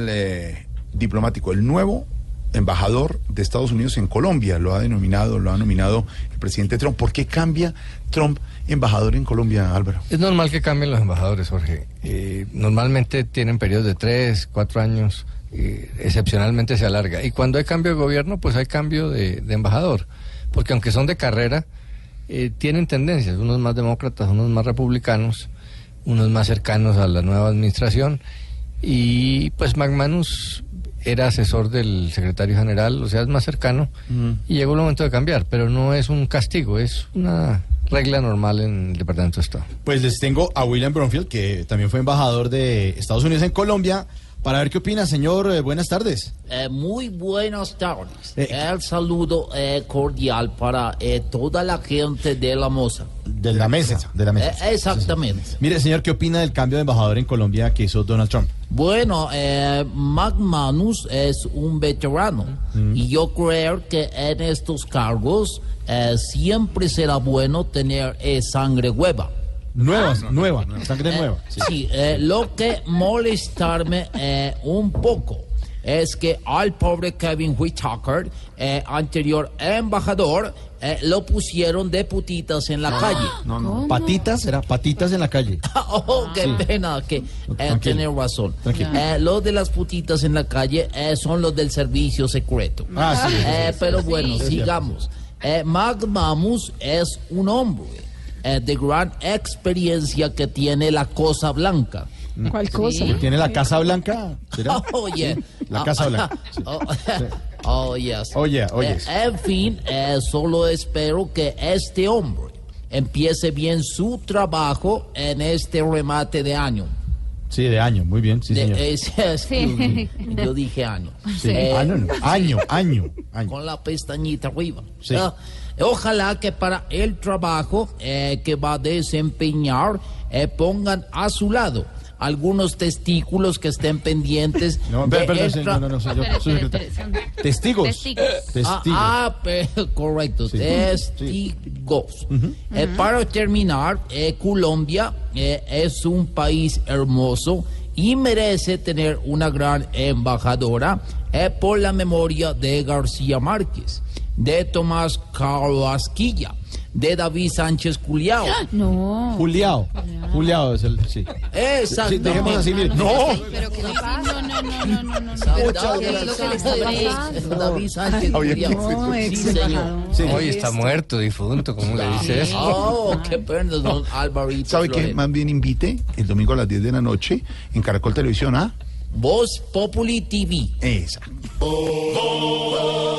eh, diplomático, el nuevo embajador de Estados Unidos en Colombia, lo ha denominado, lo ha nominado el presidente Trump. ¿Por qué cambia Trump embajador en Colombia, Álvaro? Es normal que cambien los embajadores, Jorge. Eh, normalmente tienen periodos de tres, cuatro años, eh, excepcionalmente se alarga. Y cuando hay cambio de gobierno, pues hay cambio de, de embajador. Porque aunque son de carrera, eh, tienen tendencias, unos más demócratas, unos más republicanos, unos más cercanos a la nueva administración. Y pues McManus era asesor del secretario general, o sea, es más cercano, y llegó el momento de cambiar, pero no es un castigo, es una regla normal en el Departamento de Estado. Pues les tengo a William Bromfield, que también fue embajador de Estados Unidos en Colombia, para ver qué opina, señor. Eh, buenas tardes. Eh, muy buenas tardes. Eh, El saludo eh, cordial para eh, toda la gente de la moza. De la mesa, de la mesa. Eh, exactamente. Mire, señor, ¿qué opina del cambio de embajador en Colombia que hizo Donald Trump? Bueno, eh, McManus es un veterano y yo creo que en estos cargos eh, siempre será bueno tener eh, sangre hueva. Nueva, nueva, sangre nueva. Sí. Sí, eh, lo que molestarme eh, un poco es que al pobre Kevin Whitaker, eh, anterior embajador, eh, lo pusieron de putitas en la calle. No, no. Patitas, era patitas en la calle. Oh, qué pena que eh, tener razón. Eh, los de las putitas en la calle eh, son los del servicio secreto. Ah, sí. Eh, pero bueno, sigamos. Eh, McManus es un hombre eh, de gran experiencia que tiene la cosa blanca. ¿Cuál cosa? ¿Tiene la Casa Blanca? ¿Será? Oye. La Casa Blanca. sí. Oh, oh, yes. Oye, oye. Eh, en fin, eh, solo espero que este hombre empiece bien su trabajo en este remate de año. Sí, de año, muy bien, sí, De- señor. Yo dije año. Sí. Eh, Ah, no, no, año, año, año. con la pestañita arriba. Sí. Ah, ojalá que para el trabajo eh, que va a desempeñar eh, pongan a su lado algunos testículos que estén pendientes. No, de perdón, el señor, tra- no, no, su espere, secretario. Testigos. testigos. Testigos. Ah, ah, pe- correcto, Sí. testigos. Eh, para terminar, eh, Colombia eh, es un país hermoso y merece tener una gran embajadora eh, por la memoria de García Márquez, de Tomás Carrasquilla, de David Sánchez Culiao. No. Juliao. Juliao es el. Sí. Sí, dejemos así, mire. ¡No! Pero que no, no, no, no, no, no, no. David ¿Qué es lo que le está pasando? David Sánchez Culiao. No, Sí, señor. Sí. Hoy está muerto, difunto, ¿cómo le dice eso? Oh, qué pena, don Alvarito. ¿Sabe qué? Más bien invite el domingo a las 10 de la noche en Caracol Televisión a... Voz Populi TV. Esa. Voz